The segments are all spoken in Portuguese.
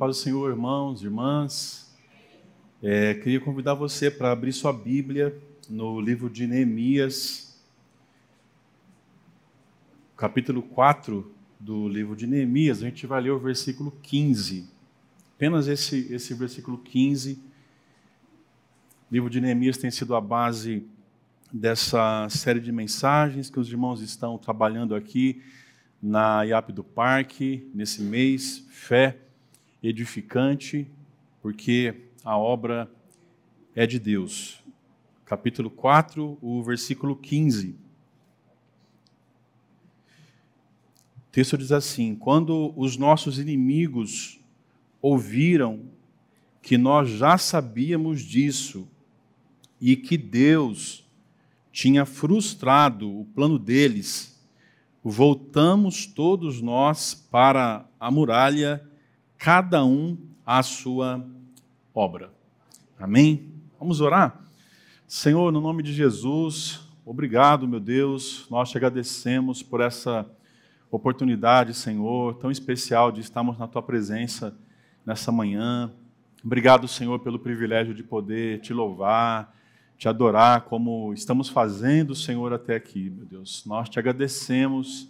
paz do Senhor, irmãos, irmãs. É, queria convidar você para abrir sua Bíblia no livro de Neemias, capítulo 4 do livro de Neemias. A gente vai ler o versículo 15. Apenas esse, esse versículo 15. O livro de Neemias tem sido a base dessa série de mensagens que os irmãos estão trabalhando aqui na IAP do Parque, nesse mês, fé edificante, porque a obra é de Deus. Capítulo 4, o versículo 15. O texto diz assim: Quando os nossos inimigos ouviram que nós já sabíamos disso e que Deus tinha frustrado o plano deles, voltamos todos nós para a muralha cada um a sua obra. Amém? Vamos orar? Senhor, no nome de Jesus, obrigado, meu Deus, nós te agradecemos por essa oportunidade, Senhor, tão especial de estarmos na tua presença nessa manhã. Obrigado, Senhor, pelo privilégio de poder te louvar, te adorar como estamos fazendo, Senhor, até aqui, meu Deus. Nós te agradecemos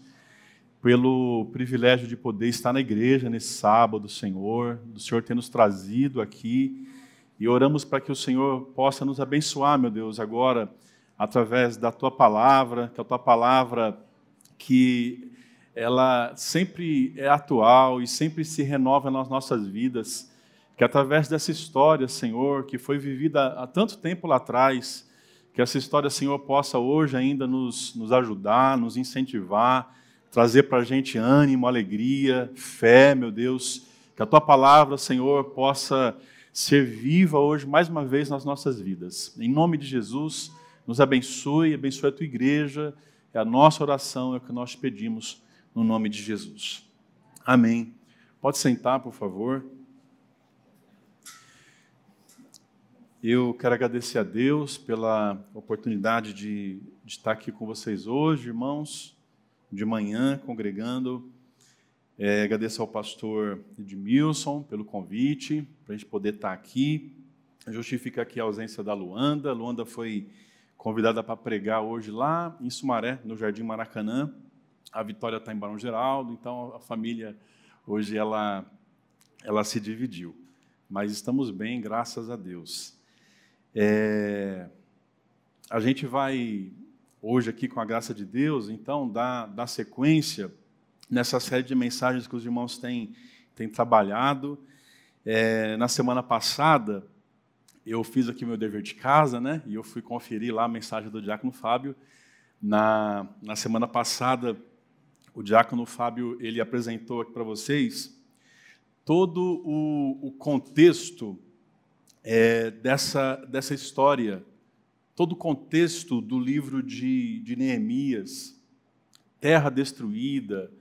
pelo privilégio de poder estar na igreja nesse sábado, Senhor, do Senhor ter nos trazido aqui. E oramos para que o Senhor possa nos abençoar, meu Deus, agora, através da tua palavra, que a tua palavra que ela sempre é atual e sempre se renova nas nossas vidas, que através dessa história, Senhor, que foi vivida há tanto tempo lá atrás, que essa história, Senhor, possa hoje ainda nos, nos ajudar, nos incentivar, trazer para a gente ânimo, alegria, fé, meu Deus. Que a tua palavra, Senhor, possa ser viva hoje mais uma vez nas nossas vidas. Em nome de Jesus, nos abençoe, abençoe a tua igreja. É a nossa oração, é o que nós pedimos no nome de Jesus. Amém. Pode sentar, por favor. Eu quero agradecer a Deus pela oportunidade de, de estar aqui com vocês hoje, irmãos de manhã congregando. É, agradeço ao pastor Edmilson pelo convite, para a gente poder estar aqui. Justifica aqui a ausência da Luanda. Luanda foi convidada para pregar hoje lá em Sumaré, no Jardim Maracanã. A Vitória está em Barão Geraldo, então a família hoje ela, ela se dividiu. Mas estamos bem, graças a Deus. É, a gente vai hoje aqui com a graça de Deus, então, dar, dar sequência nessa série de mensagens que os irmãos têm, têm trabalhado. É, na semana passada, eu fiz aqui meu dever de casa, né? E eu fui conferir lá a mensagem do diácono Fábio. Na, na semana passada, o diácono Fábio ele apresentou aqui para vocês todo o, o contexto é, dessa, dessa história todo o contexto do livro de, de Neemias, terra destruída,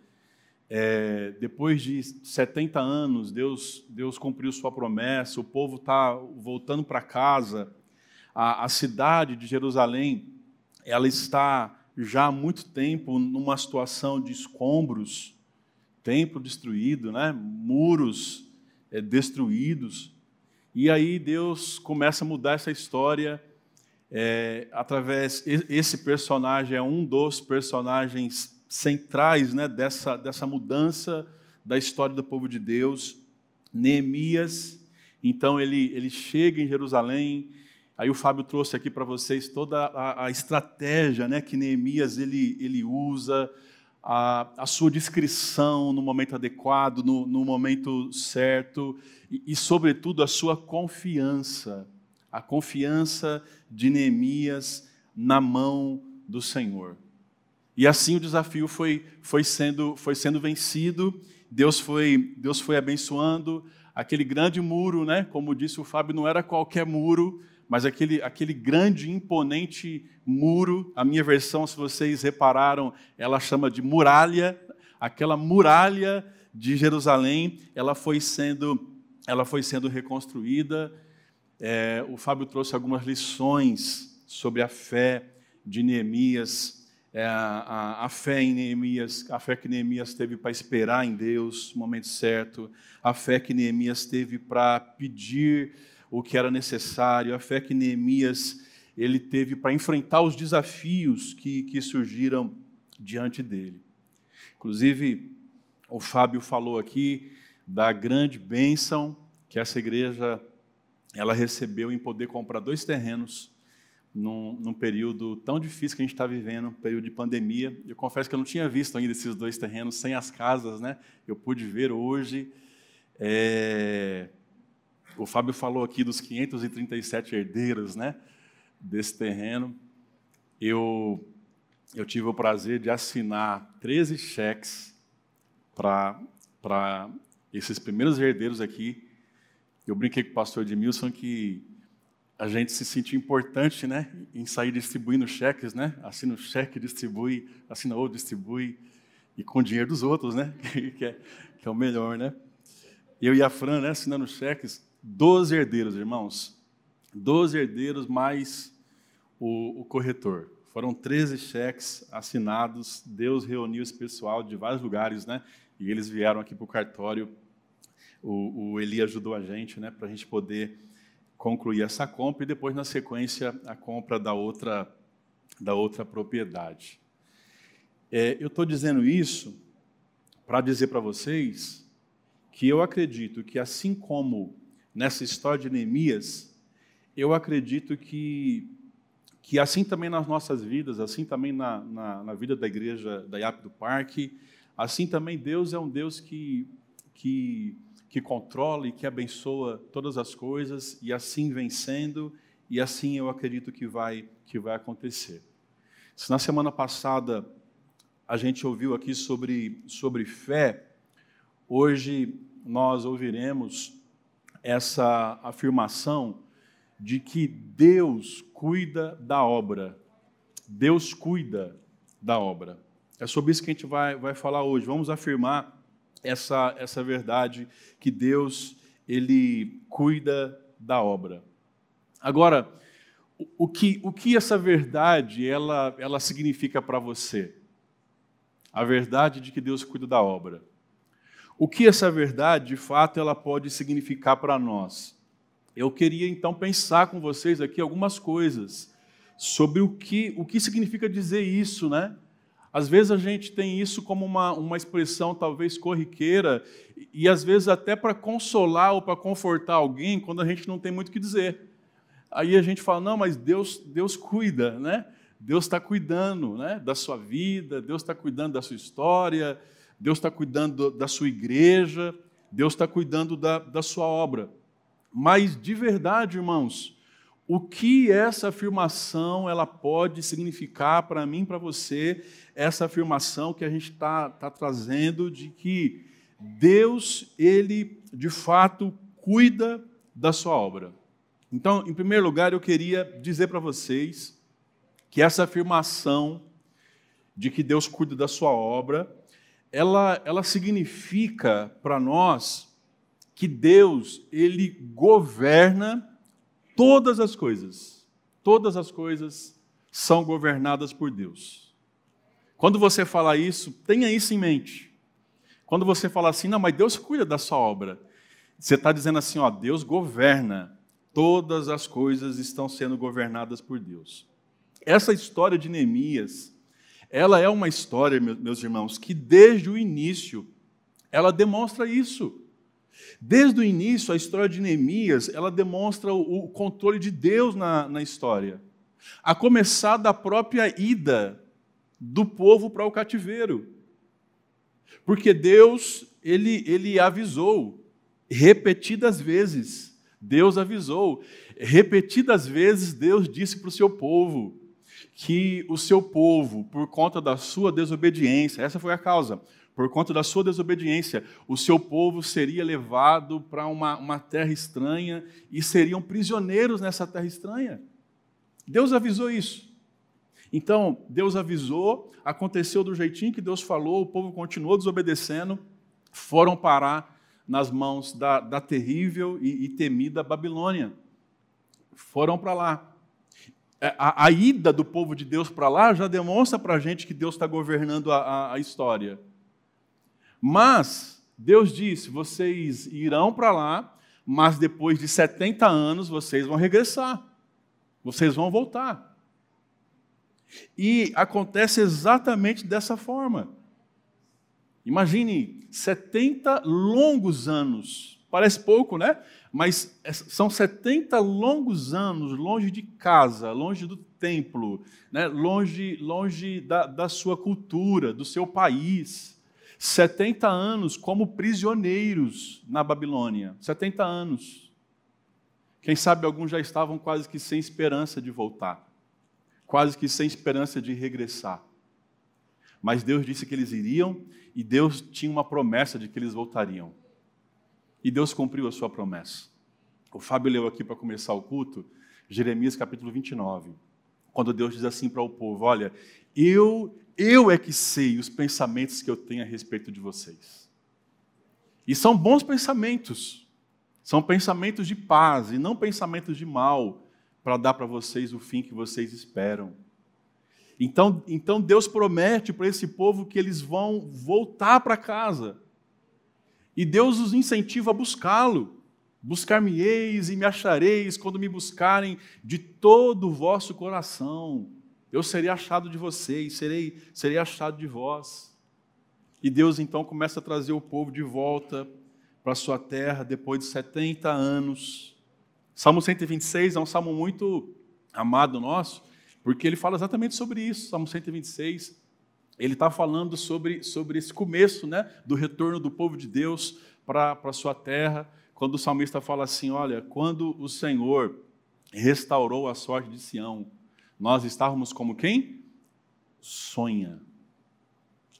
é, depois de 70 anos, Deus, Deus cumpriu sua promessa, o povo está voltando para casa, a, a cidade de Jerusalém, ela está já há muito tempo numa situação de escombros, templo destruído, né? muros é, destruídos. E aí Deus começa a mudar essa história é, através esse personagem é um dos personagens centrais né, dessa, dessa mudança da história do povo de Deus. Neemias, então ele, ele chega em Jerusalém. Aí o Fábio trouxe aqui para vocês toda a, a, estratégia né, que Neemias ele, ele usa, a, a sua descrição no momento adequado, no, no momento certo, e, e, sobretudo, a sua confiança a confiança de Neemias na mão do Senhor. E assim o desafio foi, foi, sendo, foi sendo vencido, Deus foi, Deus foi abençoando. Aquele grande muro, né? como disse o Fábio, não era qualquer muro, mas aquele, aquele grande, imponente muro. A minha versão, se vocês repararam, ela chama de muralha. Aquela muralha de Jerusalém, ela foi sendo, ela foi sendo reconstruída é, o Fábio trouxe algumas lições sobre a fé de Neemias é, a, a, fé em Neemias, a fé que Neemias teve para esperar em Deus no momento certo, a fé que Neemias teve para pedir o que era necessário, a fé que Neemias ele teve para enfrentar os desafios que, que surgiram diante dele. Inclusive, o Fábio falou aqui da grande bênção que essa igreja ela recebeu em poder comprar dois terrenos num, num, período tão difícil que a gente está vivendo, um período de pandemia. Eu confesso que eu não tinha visto ainda esses dois terrenos sem as casas, né? Eu pude ver hoje. É... O Fábio falou aqui dos 537 herdeiros, né? Desse terreno. Eu, eu tive o prazer de assinar 13 cheques para esses primeiros herdeiros aqui. Eu brinquei com o pastor Edmilson que a gente se sentir importante, né, em sair distribuindo cheques, né? Assina o cheque, distribui, assina outro, distribui e com o dinheiro dos outros, né? que, é, que é o melhor, né? Eu e a Fran, né, assinando cheques, 12 herdeiros, irmãos. 12 herdeiros mais o, o corretor. Foram 13 cheques assinados. Deus reuniu esse pessoal de vários lugares, né? E eles vieram aqui para o cartório. O, o Eli ajudou a gente, né, para a gente poder concluir essa compra e depois, na sequência, a compra da outra, da outra propriedade. É, eu estou dizendo isso para dizer para vocês que eu acredito que, assim como nessa história de Neemias, eu acredito que, que assim também nas nossas vidas, assim também na, na, na vida da igreja da IAP do Parque, assim também Deus é um Deus que, que que controla e que abençoa todas as coisas e assim vencendo e assim eu acredito que vai que vai acontecer. Se na semana passada a gente ouviu aqui sobre sobre fé, hoje nós ouviremos essa afirmação de que Deus cuida da obra. Deus cuida da obra. É sobre isso que a gente vai, vai falar hoje. Vamos afirmar essa, essa verdade que Deus ele cuida da obra. Agora, o que, o que essa verdade ela, ela significa para você? A verdade de que Deus cuida da obra. O que essa verdade, de fato, ela pode significar para nós? Eu queria então pensar com vocês aqui algumas coisas sobre o que, o que significa dizer isso, né? Às vezes a gente tem isso como uma, uma expressão talvez corriqueira, e às vezes até para consolar ou para confortar alguém quando a gente não tem muito o que dizer. Aí a gente fala, não, mas Deus, Deus cuida, né? Deus está cuidando né, da sua vida, Deus está cuidando da sua história, Deus está cuidando da sua igreja, Deus está cuidando da, da sua obra. Mas de verdade, irmãos, o que essa afirmação ela pode significar para mim, para você, essa afirmação que a gente está tá trazendo de que Deus, Ele de fato cuida da sua obra. Então, em primeiro lugar, eu queria dizer para vocês que essa afirmação de que Deus cuida da sua obra, ela, ela significa para nós que Deus, Ele governa todas as coisas, todas as coisas são governadas por Deus. Quando você fala isso, tenha isso em mente. Quando você fala assim, não, mas Deus cuida da sua obra, você está dizendo assim, ó, Deus governa, todas as coisas estão sendo governadas por Deus. Essa história de Neemias, ela é uma história, meus irmãos, que desde o início ela demonstra isso. Desde o início, a história de Neemias, ela demonstra o, controle de Deus na, na história. A começar da própria ida do povo para o cativeiro. Porque Deus, ele, ele avisou repetidas vezes. Deus avisou. Repetidas vezes, Deus disse para o seu povo que o seu povo, por conta da sua desobediência, essa foi a causa, por conta da sua desobediência, o seu povo seria levado para uma, uma terra estranha e seriam prisioneiros nessa terra estranha. Deus avisou isso. Então, Deus avisou, aconteceu do jeitinho que Deus falou, o povo continuou desobedecendo, foram parar nas mãos da, da terrível e, e temida Babilônia. Foram para lá. é, a, a ida do povo de Deus para lá já demonstra para a gente que Deus está governando a, a, a história. Mas Deus disse: vocês irão para lá, mas depois de 70 anos vocês vão regressar, vocês vão voltar. E acontece exatamente dessa forma. Imagine 70 longos anos. Parece pouco, né? Mas são 70 longos anos longe de casa, longe do templo, né? longe, longe da, da sua cultura, do seu país. 70 anos como prisioneiros na Babilônia. 70 anos. Quem sabe alguns já estavam quase que sem esperança de voltar, quase que sem esperança de regressar. Mas Deus disse que eles iriam e Deus tinha uma promessa de que eles voltariam. E Deus cumpriu a sua promessa. O Fábio leu aqui para começar o culto, Jeremias capítulo 29, quando Deus diz assim para o povo: Olha, eu, eu é que sei os pensamentos que eu tenho a respeito de vocês. E são bons pensamentos, são pensamentos de paz e não pensamentos de mal, para dar para vocês o fim que vocês esperam. Então, então Deus promete para esse povo que eles vão voltar para casa. E Deus os incentiva a buscá-lo. Buscar-me-eis e me achareis quando me buscarem de todo o vosso coração. Eu serei achado de vocês, serei, serei achado de vós. E Deus então começa a trazer o povo de volta para sua terra depois de 70 anos. Salmo 126 é um salmo muito amado nosso, porque ele fala exatamente sobre isso. Salmo 126 ele está falando sobre, sobre esse começo né, do retorno do povo de Deus para a sua terra, quando o salmista fala assim: Olha, quando o Senhor restaurou a sorte de Sião, nós estávamos como quem? Sonha.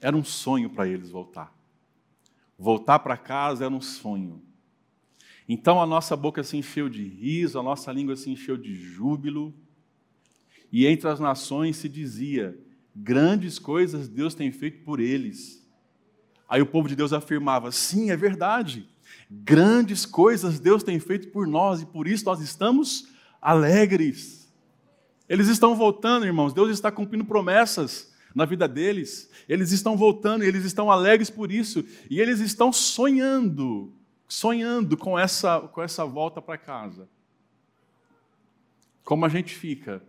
Era um sonho para eles voltar. Voltar para casa era um sonho. Então a nossa boca se encheu de riso, a nossa língua se encheu de júbilo, e entre as nações se dizia: Grandes coisas Deus tem feito por eles. Aí o povo de Deus afirmava: sim, é verdade. Grandes coisas Deus tem feito por nós e por isso nós estamos alegres. Eles estão voltando, irmãos. Deus está cumprindo promessas na vida deles. Eles estão voltando eles estão alegres por isso. E eles estão sonhando, sonhando com essa, com essa volta para casa. Como a gente fica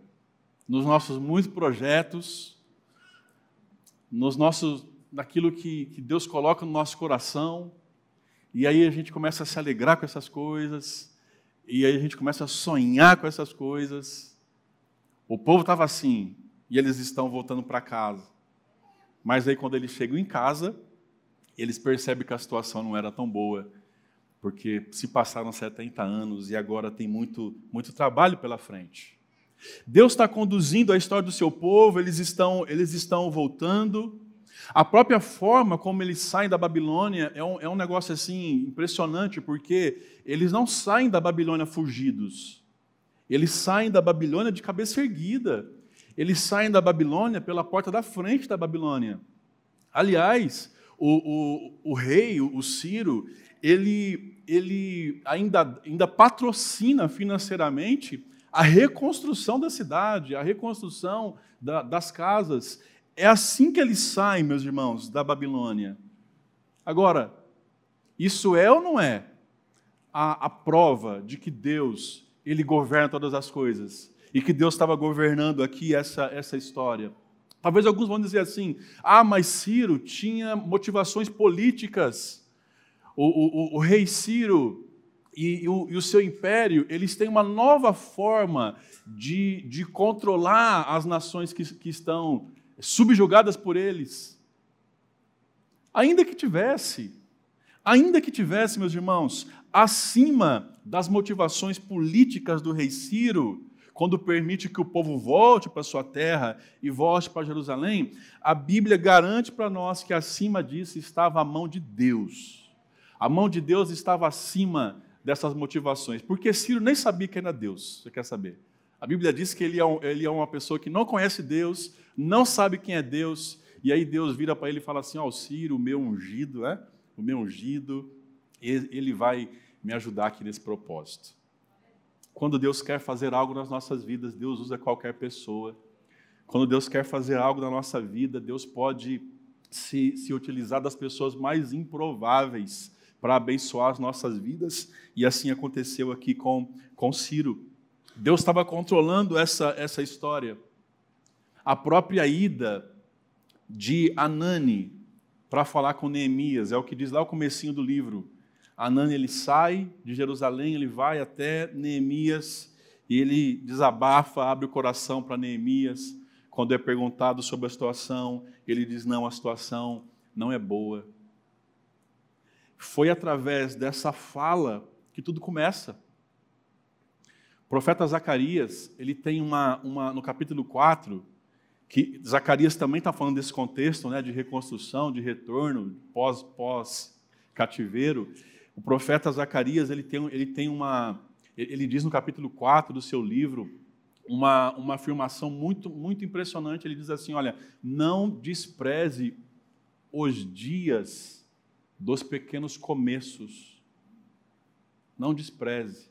nos nossos muitos projetos, nos nossos, naquilo que, que Deus coloca no nosso coração, e aí a gente começa a se alegrar com essas coisas, e aí a gente começa a sonhar com essas coisas. O povo estava assim, e eles estão voltando para casa. Mas aí quando eles chegam em casa, eles percebem que a situação não era tão boa, porque se passaram 70 anos e agora tem muito, muito trabalho pela frente. Deus está conduzindo a história do seu povo, eles estão, eles estão voltando. A própria forma como eles saem da Babilônia é um, é um negócio assim impressionante, porque eles não saem da Babilônia fugidos. Eles saem da Babilônia de cabeça erguida. Eles saem da Babilônia pela porta da frente da Babilônia. Aliás, o, o, o rei, o Ciro, ele, ele ainda, ainda patrocina financeiramente a reconstrução da cidade, a reconstrução da, das casas. É assim que eles saem, meus irmãos, da Babilônia. Agora, isso é ou não é a, a prova de que Deus ele governa todas as coisas e que Deus estava governando aqui essa, essa história? Talvez alguns vão dizer assim: ah, mas Ciro tinha motivações políticas. O, o, o, rei Ciro e, e, o, e, o, seu império, eles têm uma nova forma de, de controlar as nações que, que estão subjugadas por eles. Ainda que tivesse, ainda que tivesse, meus irmãos, acima das motivações políticas do rei Ciro, quando permite que o povo volte para sua terra e volte para Jerusalém, a Bíblia garante para nós que acima disso estava a mão de Deus. A mão de Deus estava acima dessas motivações. Porque Ciro nem sabia quem era Deus, você quer saber? A Bíblia diz que ele é, um, ele é uma pessoa que não conhece Deus, não sabe quem é Deus, e aí Deus vira para ele e fala assim: Ó, oh, Ciro, o meu ungido, né? o meu ungido, ele vai me ajudar aqui nesse propósito. quando Deus quer fazer algo nas nossas vidas, Deus usa qualquer pessoa. Quando Deus quer fazer algo na nossa vida, Deus pode se, se utilizar das pessoas mais improváveis para abençoar as nossas vidas, e assim aconteceu aqui com, com Ciro. Deus estava controlando essa, essa história. A própria ida de Anani para falar com Neemias, é o que diz lá o comecinho do livro. Anani ele sai de Jerusalém, ele vai até Neemias e ele desabafa, abre o coração para Neemias. Quando é perguntado sobre a situação, ele diz: Não, a situação não é boa. Foi através dessa fala que tudo começa. O profeta Zacarias, ele tem uma, uma no capítulo 4, que Zacarias também está falando desse contexto né, de reconstrução, de retorno, pós-cativeiro. Pós o profeta Zacarias, ele tem, ele tem uma. Ele diz no capítulo 4 do seu livro uma, uma afirmação muito, muito impressionante. Ele diz assim: Olha, não despreze os dias dos pequenos começos. Não despreze.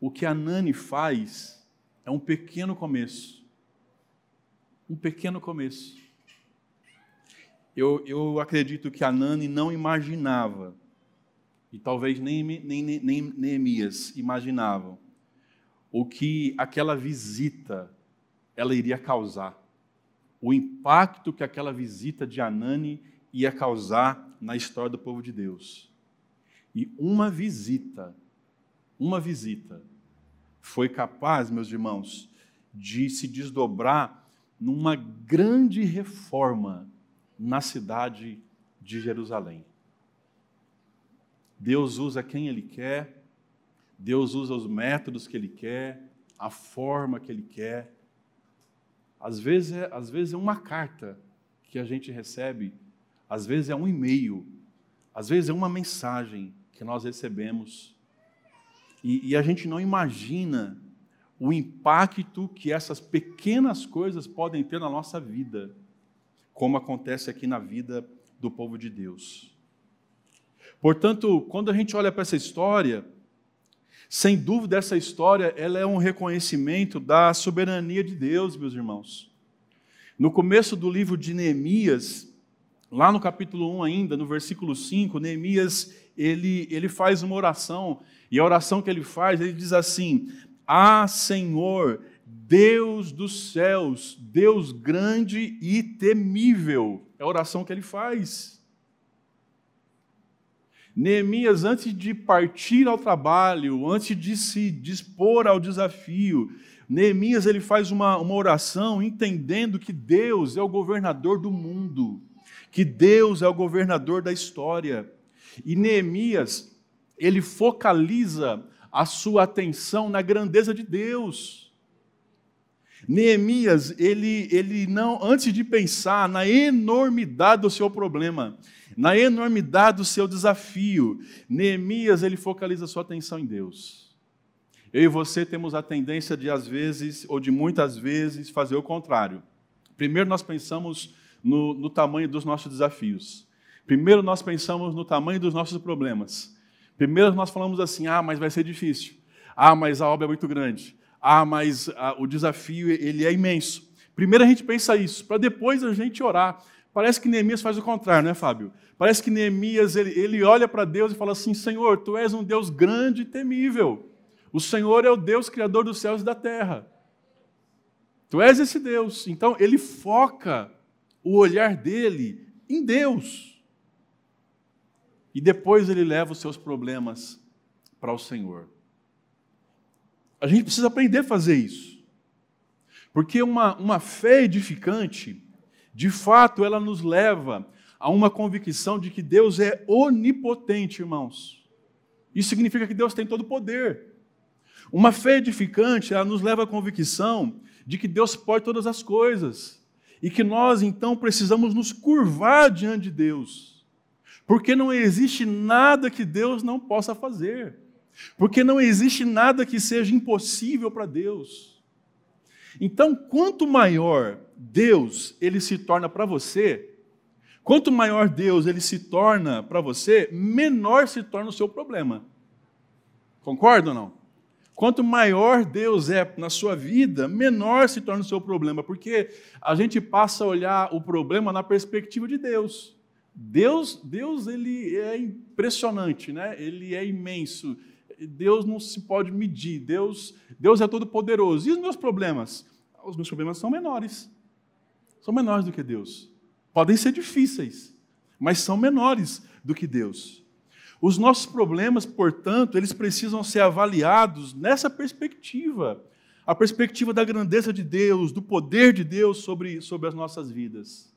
O que a Nani faz é um pequeno começo. Um pequeno começo. Eu, eu acredito que a Nani não imaginava, e talvez nem, nem, nem Neemias imaginavam, o que aquela visita ela iria causar. O impacto que aquela visita de Anani ia causar na história do povo de Deus. E uma visita, uma visita, foi capaz, meus irmãos, de se desdobrar numa grande reforma na cidade de Jerusalém. Deus usa quem Ele quer, Deus usa os métodos que Ele quer, a forma que Ele quer. Às vezes é, às vezes é uma carta que a gente recebe, às vezes é um e-mail, às vezes é uma mensagem que nós recebemos. E, e a gente não imagina o impacto que essas pequenas coisas podem ter na nossa vida como acontece aqui na vida do povo de Deus. Portanto, quando a gente olha para essa história, sem dúvida essa história ela é um reconhecimento da soberania de Deus, meus irmãos. No começo do livro de Neemias, lá no capítulo 1 ainda, no versículo 5, Neemias, ele, ele faz uma oração, e a oração que ele faz, ele diz assim: Ah, Senhor, Deus dos céus, Deus grande e temível. É a oração que ele faz. Neemias, antes de partir ao trabalho, antes de se dispor ao desafio, Neemias ele faz uma, uma oração entendendo que Deus é o governador do mundo, que Deus é o governador da história. E Neemias, ele focaliza a sua atenção na grandeza de Deus. Neemias, ele, ele não, antes de pensar na enormidade do seu problema, na enormidade do seu desafio, Neemias, ele focaliza sua atenção em Deus. Eu e você temos a tendência de, às vezes, ou de muitas vezes, fazer o contrário. Primeiro nós pensamos no, no tamanho dos nossos desafios. Primeiro nós pensamos no tamanho dos nossos problemas. Primeiro nós falamos assim: ah, mas vai ser difícil. Ah, mas a obra é muito grande. Ah, mas ah, o desafio ele é imenso. Primeiro a gente pensa isso, para depois a gente orar. Parece que Neemias faz o contrário, né, Fábio? Parece que Neemias ele, ele olha para Deus e fala assim: Senhor, tu és um Deus grande e temível. O Senhor é o Deus criador dos céus e da terra. Tu és esse Deus. Então ele foca o olhar dele em Deus. E depois ele leva os seus problemas para o Senhor. A gente precisa aprender a fazer isso. Porque uma, uma fé edificante, de fato, ela nos leva a uma convicção de que Deus é onipotente, irmãos. Isso significa que Deus tem todo o poder. Uma fé edificante, ela nos leva à convicção de que Deus pode todas as coisas e que nós então precisamos nos curvar diante de Deus, porque não existe nada que Deus não possa fazer. Porque não existe nada que seja impossível para Deus. Então, quanto maior Deus ele se torna para você, quanto maior Deus ele se torna para você, menor se torna o seu problema. Concorda ou não? Quanto maior Deus é na sua vida, menor se torna o seu problema, porque a gente passa a olhar o problema na perspectiva de Deus. Deus, Deus ele é impressionante, né? Ele é imenso. Deus não se pode medir. Deus, Deus é todo poderoso. E os meus problemas? Os meus problemas são menores. São menores do que Deus. Podem ser difíceis, mas são menores do que Deus. Os nossos problemas, portanto, eles precisam ser avaliados nessa perspectiva. A perspectiva da grandeza de Deus, do poder de Deus sobre, sobre as nossas vidas.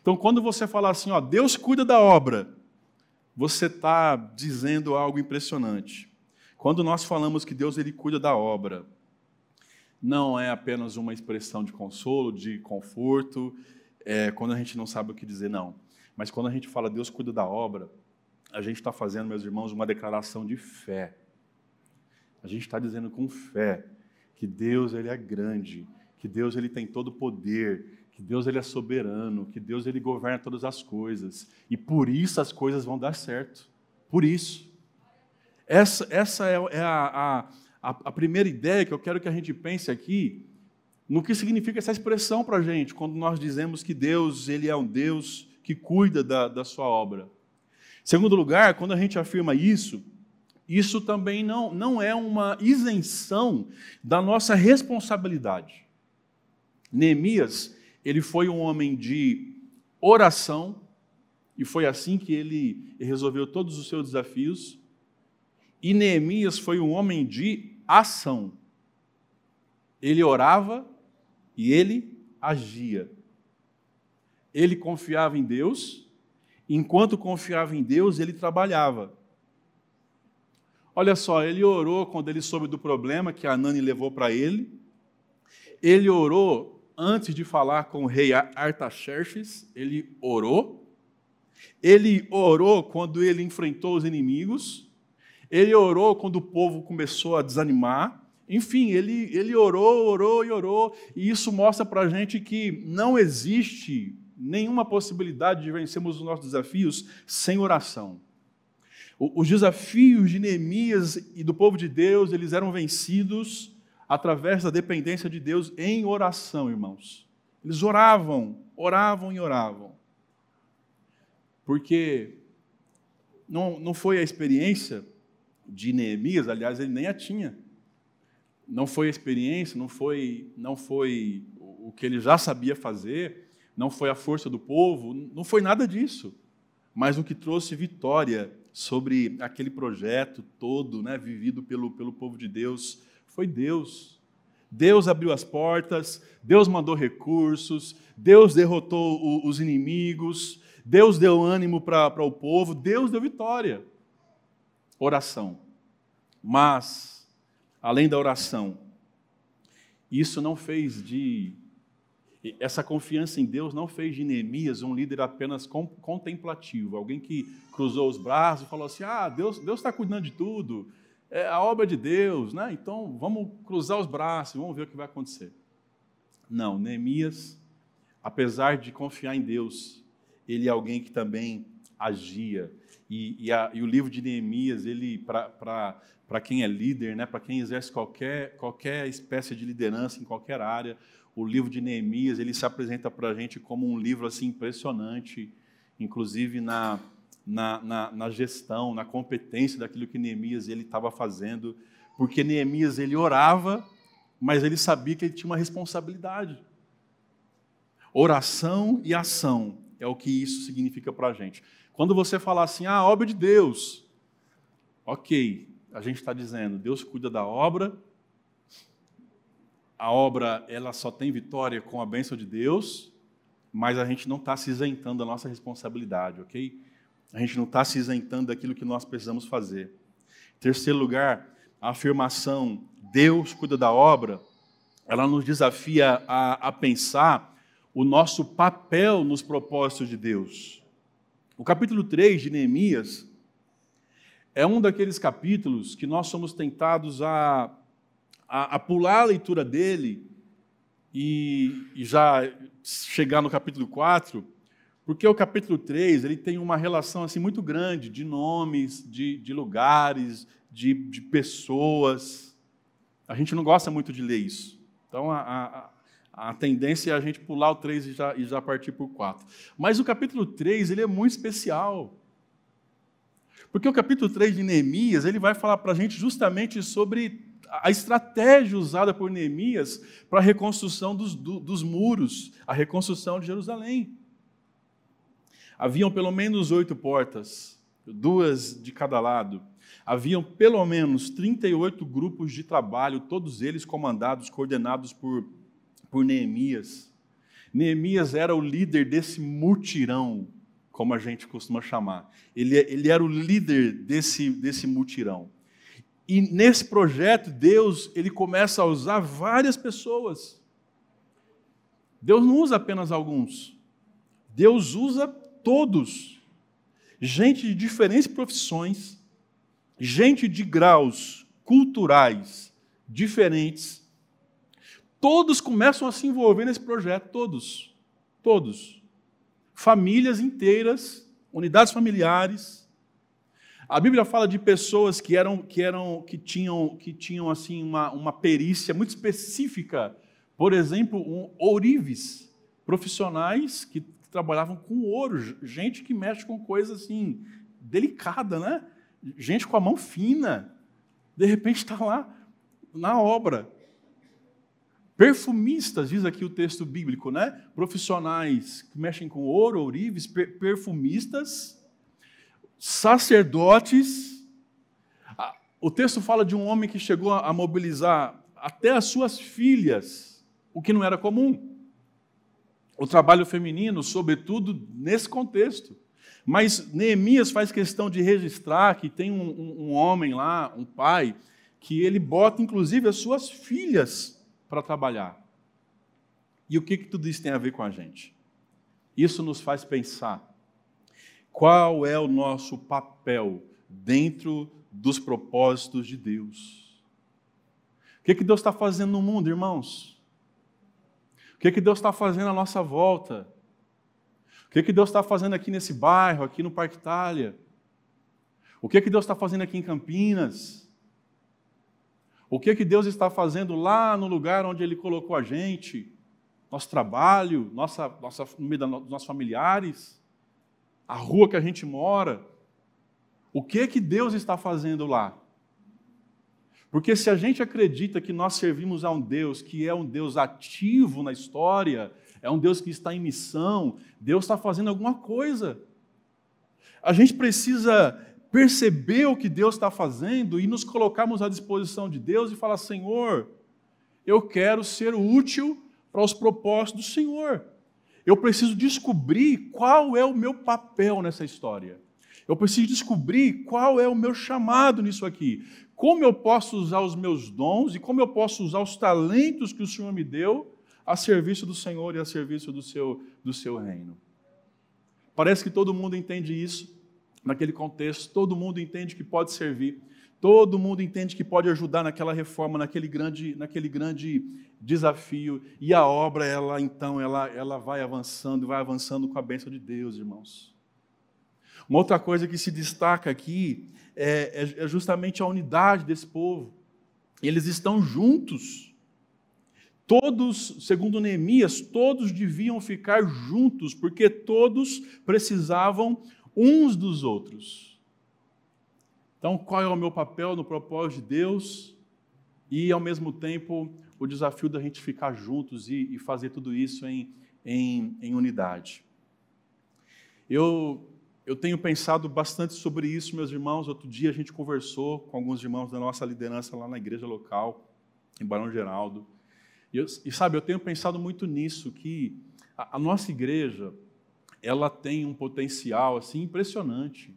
Então, quando você falar assim, ó, Deus cuida da obra, você está dizendo algo impressionante. Quando nós falamos que Deus ele cuida da obra, não é apenas uma expressão de consolo, de conforto, é, quando a gente não sabe o que dizer, não. Mas quando a gente fala Deus cuida da obra, a gente está fazendo, meus irmãos, uma declaração de fé. A gente está dizendo com fé que Deus ele é grande, que Deus ele tem todo o poder, que Deus ele é soberano, que Deus ele governa todas as coisas e por isso as coisas vão dar certo. Por isso. Essa, essa é, é a, a, a primeira ideia que eu quero que a gente pense aqui no que significa essa expressão para a gente quando nós dizemos que Deus ele é um Deus que cuida da, da sua obra. Segundo lugar, quando a gente afirma isso, isso também não, não é uma isenção da nossa responsabilidade. Neemias, ele foi um homem de oração, e foi assim que ele resolveu todos os seus desafios. E Neemias foi um homem de ação. Ele orava e ele agia. Ele confiava em Deus, enquanto confiava em Deus, ele trabalhava. Olha só, ele orou quando ele soube do problema que a Nani levou para ele. Ele orou antes de falar com o rei Artaxerxes, ele orou. Ele orou quando ele enfrentou os inimigos. Ele orou quando o povo começou a desanimar. Enfim, ele, ele orou, orou e orou. E isso mostra para a gente que não existe nenhuma possibilidade de vencermos os nossos desafios sem oração. Os desafios de Neemias e do povo de Deus, eles eram vencidos através da dependência de Deus em oração, irmãos. Eles oravam, oravam e oravam. Porque não, não foi a experiência de Neemias, aliás, ele nem a tinha. Não foi a experiência, não foi, não foi o que ele já sabia fazer, não foi a força do povo, não foi nada disso. Mas o que trouxe vitória sobre aquele projeto todo, né, vivido pelo, pelo povo de Deus, foi Deus. Deus abriu as portas, Deus mandou recursos, Deus derrotou os inimigos, Deus deu ânimo para o povo, Deus deu vitória. Oração. Mas, além da oração, isso não fez de. Essa confiança em Deus não fez de Neemias um líder apenas contemplativo, alguém que cruzou os braços e falou assim: ah, Deus está cuidando de tudo, é a obra de Deus, né? Então vamos cruzar os braços, vamos ver o que vai acontecer. Não, Neemias, apesar de confiar em Deus, ele é alguém que também agia. E, e, a, e o livro de Neemias, ele para quem é líder, né, para quem exerce qualquer, qualquer espécie de liderança em qualquer área, o livro de Neemias ele se apresenta para a gente como um livro assim impressionante, inclusive na na, na, na gestão, na competência daquilo que Neemias ele estava fazendo, porque Neemias ele orava, mas ele sabia que ele tinha uma responsabilidade. Oração e ação é o que isso significa para a gente. Quando você falar assim, ah, obra de Deus, ok, a gente está dizendo, Deus cuida da obra, a obra ela só tem vitória com a bênção de Deus, mas a gente não está se isentando da nossa responsabilidade, ok? A gente não está se isentando daquilo que nós precisamos fazer. Em terceiro lugar, a afirmação Deus cuida da obra, ela nos desafia a, a pensar o nosso papel nos propósitos de Deus. O capítulo 3 de Neemias é um daqueles capítulos que nós somos tentados a, a, a pular a leitura dele e, e já chegar no capítulo 4 porque o capítulo 3 ele tem uma relação assim muito grande de nomes, de, de lugares, de, de pessoas. A gente não gosta muito de ler isso. Então, a, a, a tendência é a gente pular o 3 e já, e já partir por 4. Mas o capítulo 3 ele é muito especial. Porque o capítulo 3 de Neemias ele vai falar para a gente justamente sobre a estratégia usada por Neemias para a reconstrução dos, do, dos muros, a reconstrução de Jerusalém. Haviam pelo menos oito portas, duas de cada lado. Haviam pelo menos 38 grupos de trabalho, todos eles comandados, coordenados por, por Neemias. Neemias era o líder desse mutirão, como a gente costuma chamar. Ele, ele era o líder desse, desse mutirão. E nesse projeto, Deus ele começa a usar várias pessoas. Deus não usa apenas alguns. Deus usa todos. Gente de diferentes profissões, gente de graus culturais diferentes. Todos começam a se envolver nesse projeto, todos. Todos. Famílias inteiras, unidades familiares, a Bíblia fala de pessoas que eram que eram que tinham que tinham assim uma, uma perícia muito específica, por exemplo, um, ourives, profissionais que, trabalhavam com ouro, gente que mexe com coisa assim delicada, né? Gente com a mão fina, de repente está lá na obra. Perfumistas, diz aqui o texto bíblico, né? Profissionais que mexem com ouro, ourives, perfumistas sacerdotes. O texto fala de um homem que chegou a mobilizar até as suas filhas, o que não era comum. O trabalho feminino, sobretudo nesse contexto. Mas Neemias faz questão de registrar que tem um, um, um homem lá, um pai, que ele bota inclusive as suas filhas para trabalhar. E o que, que tudo isso tem a ver com a gente? Isso nos faz pensar qual é o nosso papel dentro dos propósitos de Deus? O que, que Deus está fazendo no mundo, irmãos? O que, que Deus está fazendo à nossa volta? O que, que Deus está fazendo aqui nesse bairro, aqui no Parque Itália? O que, que Deus está fazendo aqui em Campinas? O que, que Deus está fazendo lá no lugar onde Ele colocou a gente? Nosso trabalho, nossa, nossa, no meio dos nossos familiares? a rua que a gente mora. O que que Deus está fazendo lá? Porque se a gente acredita que nós servimos a um Deus que é um Deus ativo na história, é um Deus que está em missão, Deus está fazendo alguma coisa. A gente precisa perceber o que Deus está fazendo e nos colocarmos à disposição de Deus e falar: Senhor, eu quero ser útil para os propósitos do Senhor. Eu preciso descobrir qual é o meu papel nessa história. Eu preciso descobrir qual é o meu chamado nisso aqui. Como eu posso usar os meus dons e como eu posso usar os talentos que o Senhor me deu a serviço do Senhor e a serviço do seu, do seu reino. Parece que todo mundo entende isso naquele contexto, todo mundo entende que pode servir. Todo mundo entende que pode ajudar naquela reforma, naquele grande, naquele grande desafio. E a obra, ela então, ela, ela vai avançando, vai avançando com a bênção de Deus, irmãos. Uma outra coisa que se destaca aqui é, é, é justamente a unidade desse povo. Eles estão juntos. Todos, segundo Neemias, todos deviam ficar juntos, porque todos precisavam uns dos outros. Então, qual é o meu papel no propósito de Deus? E, ao mesmo tempo, o desafio da gente ficar juntos e, e fazer tudo isso em, em, em unidade. Eu, eu tenho pensado bastante sobre isso, meus irmãos. Outro dia a gente conversou com alguns irmãos da nossa liderança lá na igreja local, em Barão Geraldo. E, eu, e sabe, eu tenho pensado muito nisso, que a, a nossa igreja, ela tem um potencial assim impressionante.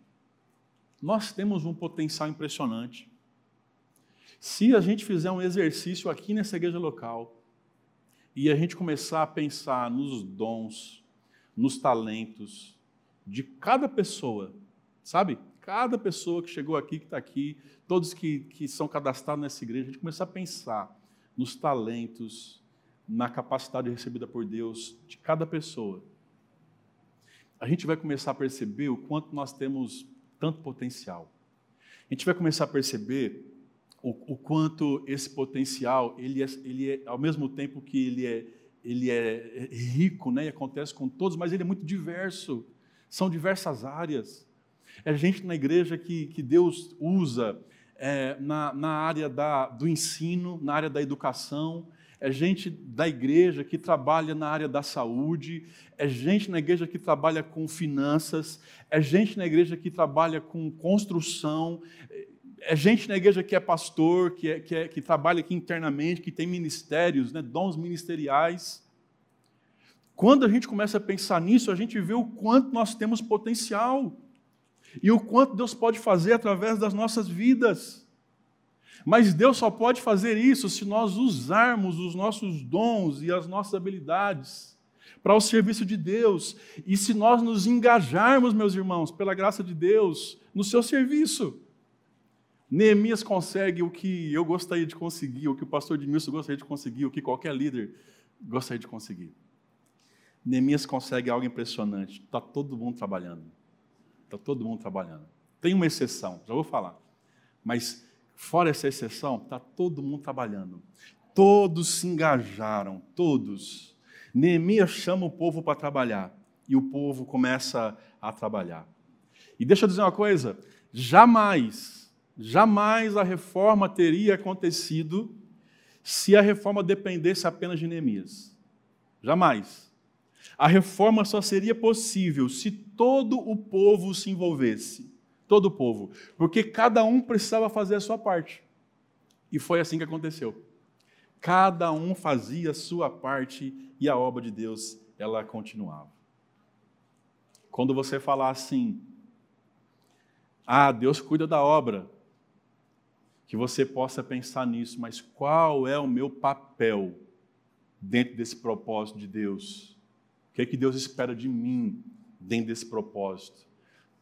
Nós temos um potencial impressionante. Se a gente fizer um exercício aqui nessa igreja local e a gente começar a pensar nos dons, nos talentos de cada pessoa, sabe? Cada pessoa que chegou aqui, que está aqui, todos que, que são cadastrados nessa igreja, a gente começar a pensar nos talentos, na capacidade recebida por Deus de cada pessoa. A gente vai começar a perceber o quanto nós temos tanto potencial. a gente vai começar a perceber o, o quanto esse potencial, ele é, ele é, ao mesmo tempo que ele é, ele é rico, né, e acontece com todos, mas ele é muito diverso. São diversas áreas. É gente na igreja que, que Deus usa é, na, na área da, do ensino, na área da educação, é gente da igreja que trabalha na área da saúde, é gente na igreja que trabalha com finanças, é gente na igreja que trabalha com construção, é gente na igreja que é pastor, que, é, que, é, que trabalha aqui internamente, que tem ministérios, né, dons ministeriais. Quando a gente começa a pensar nisso, a gente vê o quanto nós temos potencial e o quanto Deus pode fazer através das nossas vidas. Mas Deus só pode fazer isso se nós usarmos os nossos dons e as nossas habilidades para o serviço de Deus e se nós nos engajarmos, meus irmãos, pela graça de Deus, no seu serviço. Neemias consegue o que eu gostaria de conseguir, o que o pastor Edmilson gostaria de conseguir, o que qualquer líder gostaria de conseguir. Neemias consegue algo impressionante. Está todo mundo trabalhando. Está todo mundo trabalhando. Tem uma exceção, já vou falar. Mas, fora essa exceção, está todo mundo trabalhando. Todos se engajaram, todos. Neemias chama o povo para trabalhar. E o povo começa a trabalhar. E deixa eu dizer uma coisa: jamais, jamais a reforma teria acontecido se a reforma dependesse apenas de Neemias. Jamais. A reforma só seria possível se todo o povo se envolvesse. Todo o povo. Porque cada um precisava fazer a sua parte. E foi assim que aconteceu. Cada um fazia a sua parte e a obra de Deus, ela continuava. Quando você falar assim, ah, Deus cuida da obra, que você possa pensar nisso, mas qual é o meu papel dentro desse propósito de Deus? que é que Deus espera de mim dentro desse propósito?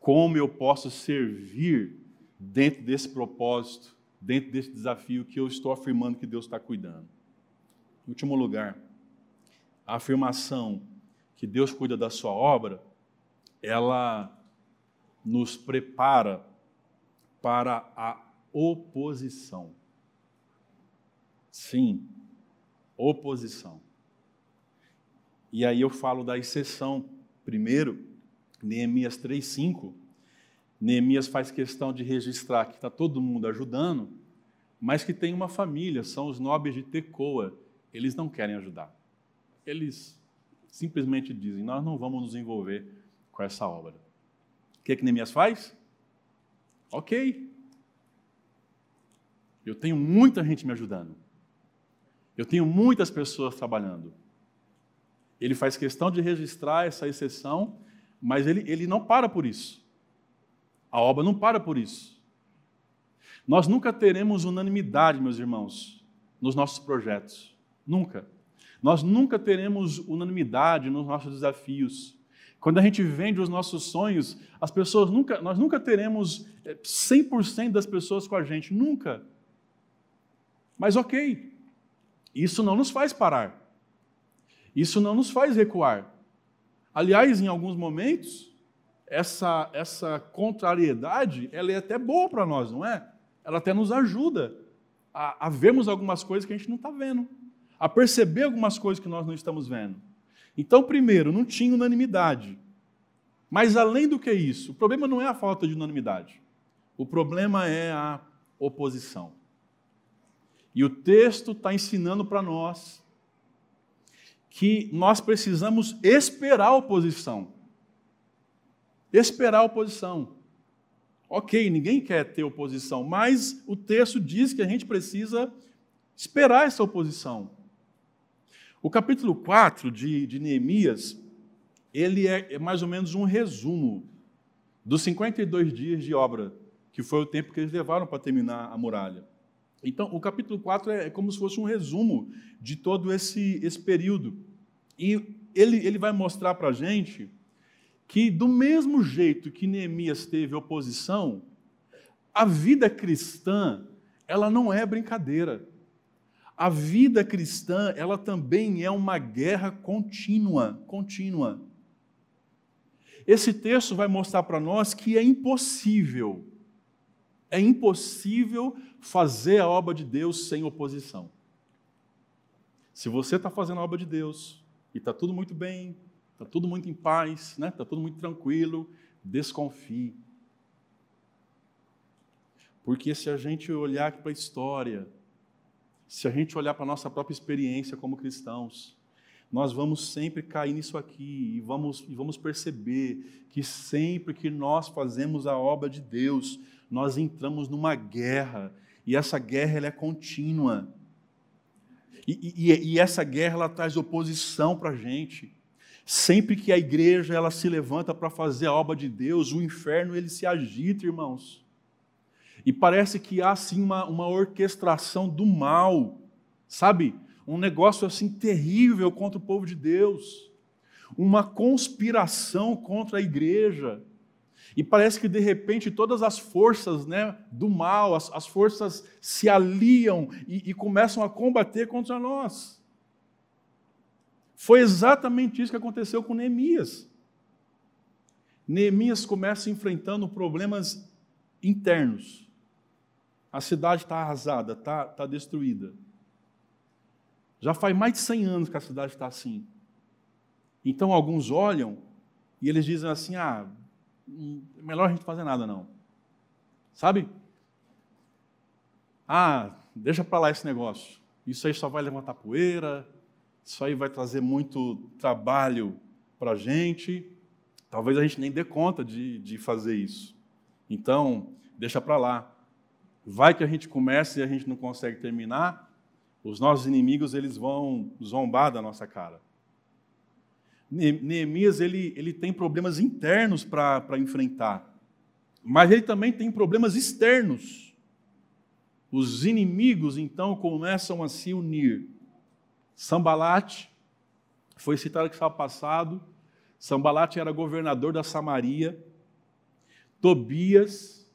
Como eu posso servir dentro desse propósito, dentro desse desafio que eu estou afirmando que Deus está cuidando? Em último lugar, a afirmação que Deus cuida da sua obra, ela nos prepara para a oposição. Sim, oposição. E aí eu falo da exceção. Primeiro, Neemias 3,5. Neemias faz questão de registrar que está todo mundo ajudando, mas que tem uma família, são os nobres de Tecoa. Eles não querem ajudar. Eles simplesmente dizem: Nós não vamos nos envolver com essa obra. O que, é que Neemias faz? Ok. Eu tenho muita gente me ajudando. Eu tenho muitas pessoas trabalhando. Ele faz questão de registrar essa exceção, mas ele, ele não para por isso. A obra não para por isso. Nós nunca teremos unanimidade, meus irmãos, nos nossos projetos. Nunca. Nós nunca teremos unanimidade nos nossos desafios. Quando a gente vende os nossos sonhos, as pessoas nunca, nós nunca teremos 100% eh, das pessoas com a gente, nunca. Mas ok, isso não nos faz parar. Isso não nos faz recuar. Aliás, em alguns momentos, essa, essa contrariedade ela é até boa para nós, não é? Ela até nos ajuda a, a vermos algumas coisas que a gente não está vendo, a perceber algumas coisas que nós não estamos vendo. Então, primeiro, não tinha unanimidade. Mas além do que isso, o problema não é a falta de unanimidade. O problema é a oposição. E o texto está ensinando para nós que nós precisamos esperar a oposição. Esperar a oposição. Ok, ninguém quer ter oposição, mas o texto diz que a gente precisa esperar essa oposição. O capítulo 4 de, de Neemias, ele é, é mais ou menos um resumo dos 52 dias de obra, que foi o tempo que eles levaram para terminar a muralha. Então, o capítulo 4 é, como se fosse um resumo de todo esse, esse período. E ele, ele vai mostrar para a gente que, do mesmo jeito que Neemias teve oposição, a vida cristã, ela não é brincadeira. A vida cristã, ela também é uma guerra contínua, contínua. Esse texto vai mostrar para nós que é impossível É impossível fazer a obra de Deus sem oposição. Se você está fazendo a obra de Deus e está tudo muito bem, está tudo muito em paz, está né? Tá tudo muito tranquilo, desconfie. Porque se a gente olhar para a história, se a gente olhar para a nossa própria experiência como cristãos, nós vamos sempre cair nisso aqui e vamos, e vamos perceber que sempre que nós fazemos a obra de Deus, nós entramos numa guerra e essa guerra ela é contínua. E, e, e essa guerra ela traz oposição para a gente. Sempre que a igreja ela se levanta para fazer a obra de Deus, o inferno ele se agita, irmãos. E parece que há assim uma, uma orquestração do mal, sabe? um negócio assim terrível contra o povo de Deus, uma conspiração contra a igreja. E parece que de repente todas as forças né, do mal, as, as forças se aliam e, e começam a combater contra nós. Foi exatamente isso que aconteceu com Neemias. Neemias começa enfrentando problemas internos. A cidade está arrasada, está tá destruída. Já faz mais de 100 anos que a cidade está assim. Então alguns olham e eles dizem assim: ah, melhor a gente fazer nada não. Sabe? Ah, deixa para lá esse negócio. Isso aí só vai levantar poeira, isso aí vai trazer muito trabalho para a gente. Talvez a gente nem dê conta de, de fazer isso. Então, deixa para lá. Vai que a gente começa e a gente não consegue terminar, os nossos inimigos eles vão zombar da nossa cara. Neemias ele, ele tem problemas internos para enfrentar, mas ele também tem problemas externos. Os inimigos então começam a se unir. Sambalate foi citado que estava passado. Sambalate era governador da Samaria. Tobias,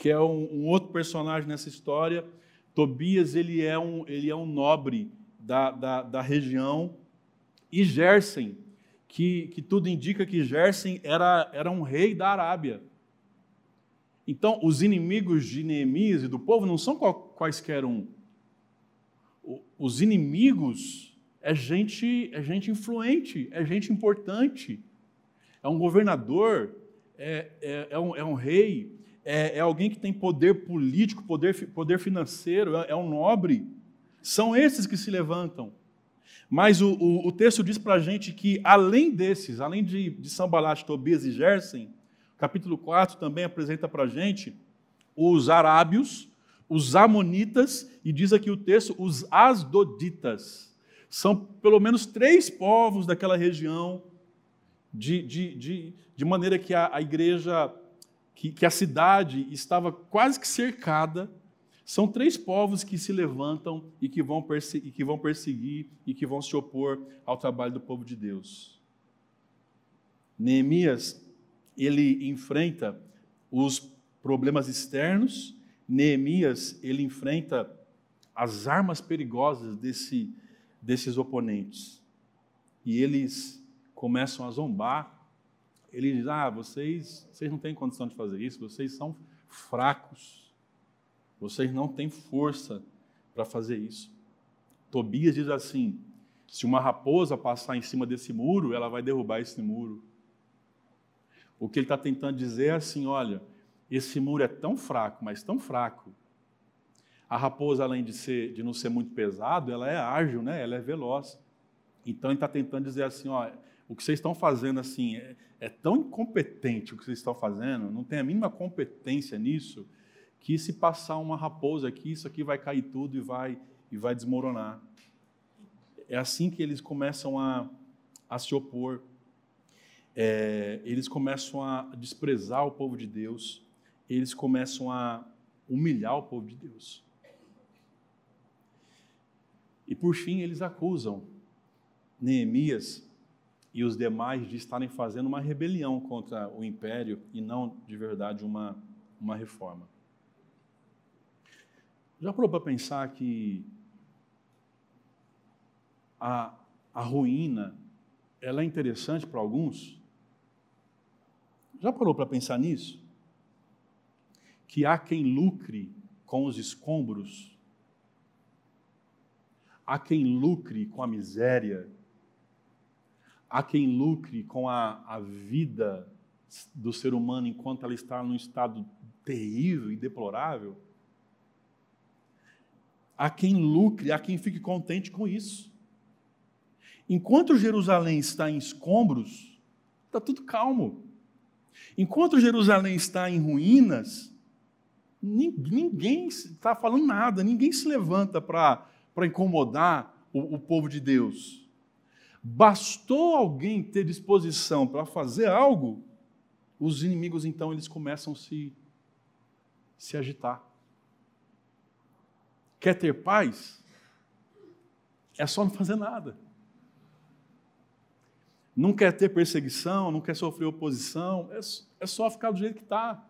que é um, um outro personagem nessa história, Tobias ele é um, ele é um nobre da, da, da região. E Gersen, que, que tudo indica que Gersen era, era um rei da Arábia. Então, os inimigos de Neemias e do povo não são quaisquer um. Os inimigos é gente, é gente influente, é gente importante. É um governador, é, é, é, um, é um rei, é, é alguém que tem poder político, poder, poder financeiro, é, é um nobre. São esses que se levantam. Mas o, o, o texto diz para a gente que, além desses, além de, de Sambalat, Tobias e Gersen, capítulo 4 também apresenta para a gente os arábios, os amonitas e diz aqui o texto, os asdoditas. São pelo menos três povos daquela região, de, de, de, de maneira que a, a igreja que, que a cidade estava quase que cercada. São três povos que se levantam e que, vão e que vão perseguir e que vão se opor ao trabalho do povo de Deus. Neemias, ele enfrenta os problemas externos, Neemias, ele enfrenta as armas perigosas desse, desses oponentes. E eles começam a zombar ele diz: Ah, vocês, vocês não têm condição de fazer isso, vocês são fracos, vocês não têm força para fazer isso. Tobias diz assim: se uma raposa passar em cima desse muro, ela vai derrubar esse muro. O que ele está tentando dizer é assim: olha, esse muro é tão fraco, mas tão fraco. A raposa, além de, ser, de não ser muito pesado, ela é ágil, né? ela é veloz. Então ele está tentando dizer assim: olha, o que vocês estão fazendo assim é, é, tão incompetente o que vocês estão fazendo, não tem a mínima competência nisso, que se passar uma raposa aqui, isso aqui vai cair tudo e vai, e vai desmoronar. É assim que eles começam a, a se opor. É, eles começam a desprezar o povo de Deus, eles começam a humilhar o povo de Deus. E por fim, eles acusam Neemias e os demais de estarem fazendo uma rebelião contra o império e não de verdade uma, uma reforma. Já parou para pensar que a, a ruína ela é interessante para alguns? Já parou para pensar nisso? que há quem lucre com os escombros, há quem lucre com a miséria, há quem lucre com a, a vida do ser humano enquanto ela está num estado terrível e deplorável. Há quem lucre, há quem fique contente com isso. Enquanto Jerusalém está em escombros, está tudo calmo. Enquanto Jerusalém está em ruínas, ninguém está falando nada, ninguém se levanta para incomodar o, o povo de Deus. Bastou alguém ter disposição para fazer algo, os inimigos então eles começam a se, se agitar. Quer ter paz? É só não fazer nada. Não quer ter perseguição, não quer sofrer oposição, é, é só ficar do jeito que está.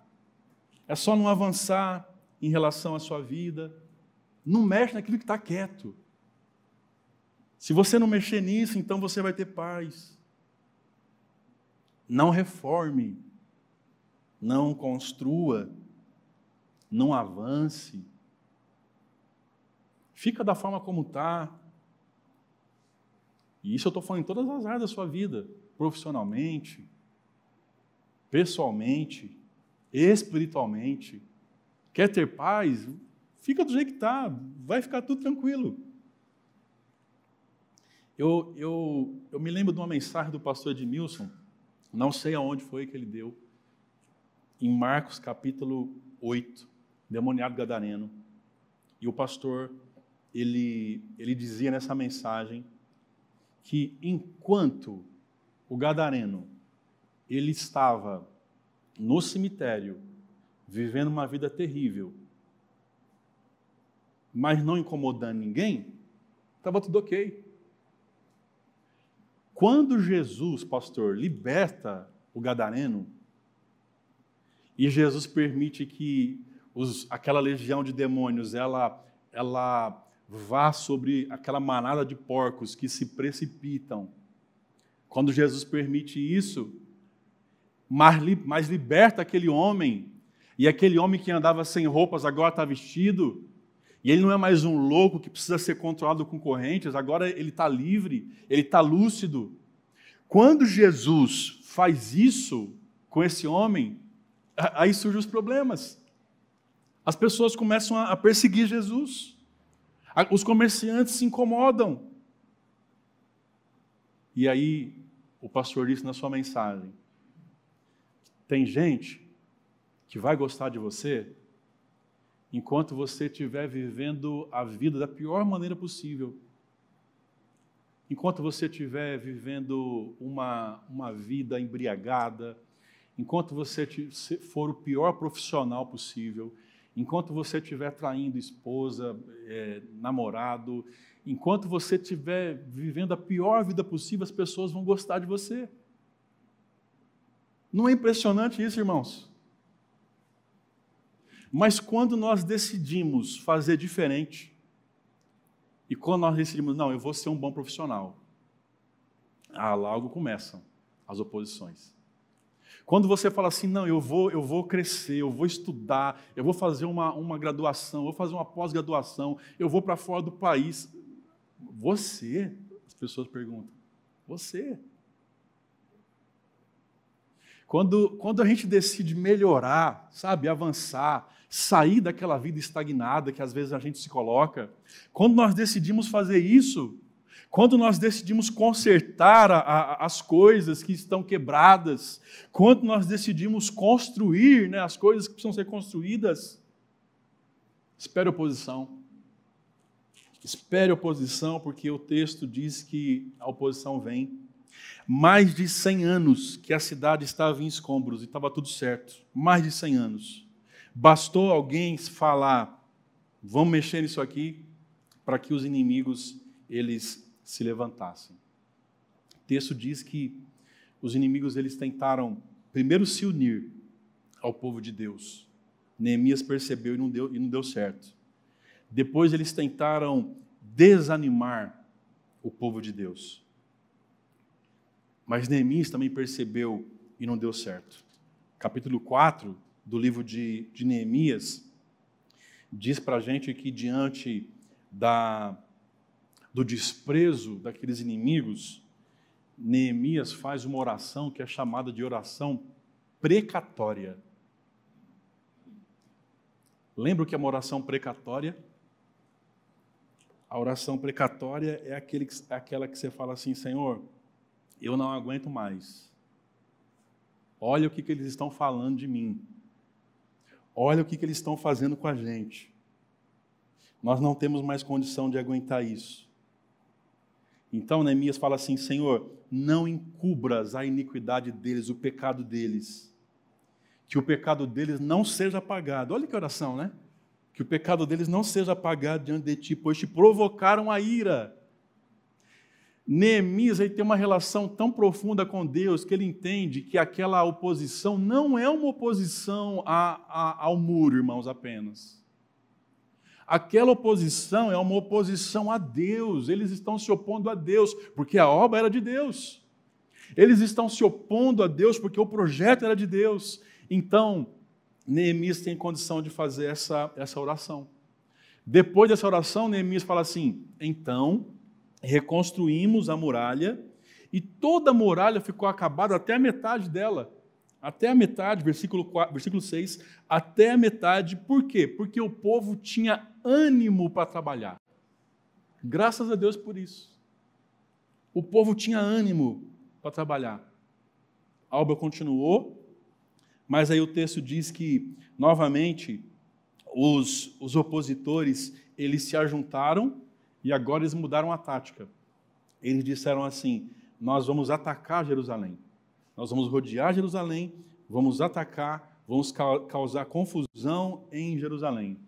É só não avançar em relação à sua vida. Não mexe naquilo que está quieto. Se você não mexer nisso, então você vai ter paz. Não reforme, não construa, não avance. Fica da forma como está. E isso eu estou falando em todas as áreas da sua vida, profissionalmente, pessoalmente, espiritualmente. Quer ter paz? Fica do jeito que está, vai ficar tudo tranquilo. Eu, eu, eu me lembro de uma mensagem do pastor Edmilson, não sei aonde foi que ele deu, em Marcos capítulo 8, demoniado gadareno. E o pastor, ele, ele dizia nessa mensagem que enquanto o gadareno ele estava no cemitério, vivendo uma vida terrível, mas não incomodando ninguém, estava tudo ok. Quando Jesus, pastor, liberta o gadareno, e Jesus permite que os, aquela legião de demônios ela, ela vá sobre aquela manada de porcos que se precipitam. Quando Jesus permite isso, mas, liberta aquele homem, e aquele homem que andava sem roupas agora está vestido, e ele não é mais um louco que precisa ser controlado com correntes, agora ele está livre, ele está lúcido. Quando Jesus faz isso com esse homem, aí surgem os problemas. As pessoas começam a perseguir Jesus. Os comerciantes se incomodam. E aí, o pastor disse na sua mensagem: tem gente que vai gostar de você enquanto você estiver vivendo a vida da pior maneira possível. Enquanto você estiver vivendo uma, uma vida embriagada, enquanto você for o pior profissional possível, enquanto você estiver traindo esposa, é, namorado, enquanto você estiver vivendo a pior vida possível, as pessoas vão gostar de você. Não é impressionante isso, irmãos? Mas quando nós decidimos fazer diferente, e quando nós decidimos, não, eu vou ser um bom profissional, ah, logo começam as oposições. Quando você fala assim, não, eu vou, eu vou crescer, eu vou estudar, eu vou fazer uma, uma graduação, eu vou fazer uma pós-graduação, eu vou para fora do país. Você, as pessoas perguntam, você. Quando, quando a gente decide melhorar, sabe, avançar, sair daquela vida estagnada que às vezes a gente se coloca, quando nós decidimos fazer isso, quando nós decidimos consertar a, a, as coisas que estão quebradas, quando nós decidimos construir né, as coisas que precisam ser construídas, espere oposição. Espere oposição, porque o texto diz que a oposição vem. Mais de 100 anos que a cidade estava em escombros e estava tudo certo. Mais de 100 anos. Bastou alguém falar, vamos mexer nisso aqui, para que os inimigos eles se levantassem. O texto diz que os inimigos eles tentaram primeiro se unir ao povo de Deus. Neemias percebeu e não deu, e não deu certo. Depois eles tentaram desanimar o povo de Deus. Mas Neemias também percebeu e não deu certo. Capítulo 4 do livro de, de Neemias diz para a gente que diante da, do desprezo daqueles inimigos, Neemias faz uma oração que é chamada de oração precatória. Lembra o que é uma oração precatória? A oração precatória é, aquele, é aquela que você fala assim, Senhor, eu não aguento mais. Olha o que, que eles estão falando de mim. Olha o que, que eles estão fazendo com a gente. Nós não temos mais condição de aguentar isso. Então Neemias fala assim: Senhor, não encubras a iniquidade deles, o pecado deles. Que o pecado deles não seja apagado. Olha que oração, né? Que o pecado deles não seja apagado diante de ti, pois te provocaram a ira. Neemias ele tem uma relação tão profunda com Deus que ele entende que aquela oposição não é uma oposição a, a, ao muro, irmãos, apenas. Aquela oposição é uma oposição a Deus, eles estão se opondo a Deus, porque a obra era de Deus. Eles estão se opondo a Deus porque o projeto era de Deus. Então, Neemias tem condição de fazer essa, essa oração. Depois dessa oração, Neemias fala assim: então reconstruímos a muralha e toda a muralha ficou acabada até a metade dela. Até a metade, versículo, 4, versículo 6, até a metade. Por quê? Porque o povo tinha ânimo para trabalhar. Graças a Deus por isso. O povo tinha ânimo para trabalhar. A obra continuou, mas aí o texto diz que, novamente, os, os opositores, eles se ajuntaram e agora eles mudaram a tática. Eles disseram assim: Nós vamos atacar Jerusalém. Nós vamos rodear Jerusalém, vamos atacar, vamos causar confusão em Jerusalém.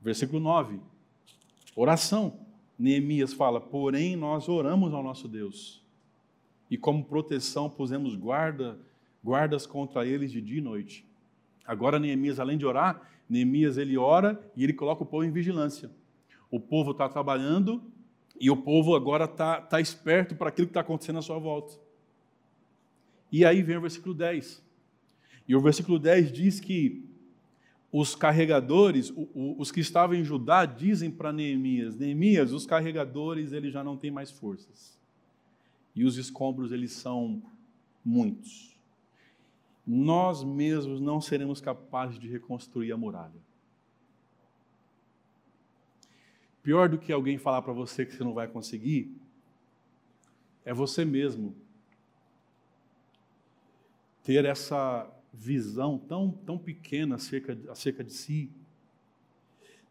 Versículo 9. Oração. Neemias fala: Porém, nós oramos ao nosso Deus. E como proteção pusemos guarda, guardas contra eles de dia e noite. Agora Neemias, além de orar, Neemias ele ora e ele coloca o povo em vigilância o povo está trabalhando e o povo agora está tá esperto para aquilo que está acontecendo à sua volta. E aí vem o versículo 10. E o versículo 10 diz que os carregadores, os que estavam em Judá, dizem para Neemias: Neemias, os carregadores eles já não têm mais forças. E os escombros eles são muitos. Nós mesmos não seremos capazes de reconstruir a muralha. Pior do que alguém falar para você que você não vai conseguir, é você mesmo ter essa visão tão, tão pequena acerca, acerca de si,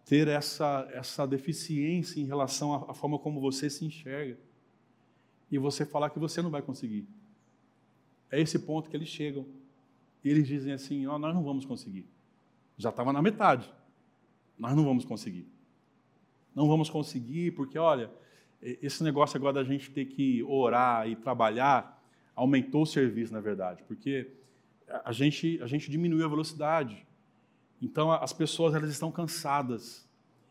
ter essa, essa deficiência em relação à, à forma como você se enxerga, e você falar que você não vai conseguir. É esse ponto que eles chegam. E eles dizem assim: oh, nós não vamos conseguir. Já estava na metade. Nós não vamos conseguir não vamos conseguir, porque olha, esse negócio agora da gente ter que orar e trabalhar aumentou o serviço, na verdade, porque a gente, a gente diminuiu a velocidade. Então as pessoas elas estão cansadas,